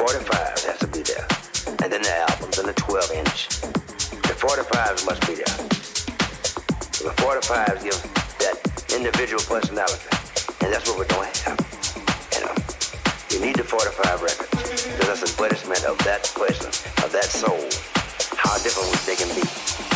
45s has to be there. And then the albums and the 12 inch. The 45s must be there. So the 45s give that individual personality. And that's what we're doing. You know, you need the 45 records. Because that's the punishment of that person, of that soul. How different they can be.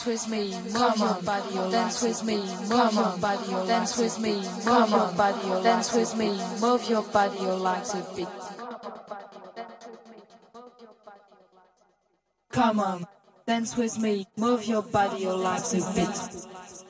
Dance with me, move your body, dance with me, move your body, dance with me, move your body, dance with me, move your body, you like to beat. Come on, dance with me, move your body, you like to beat.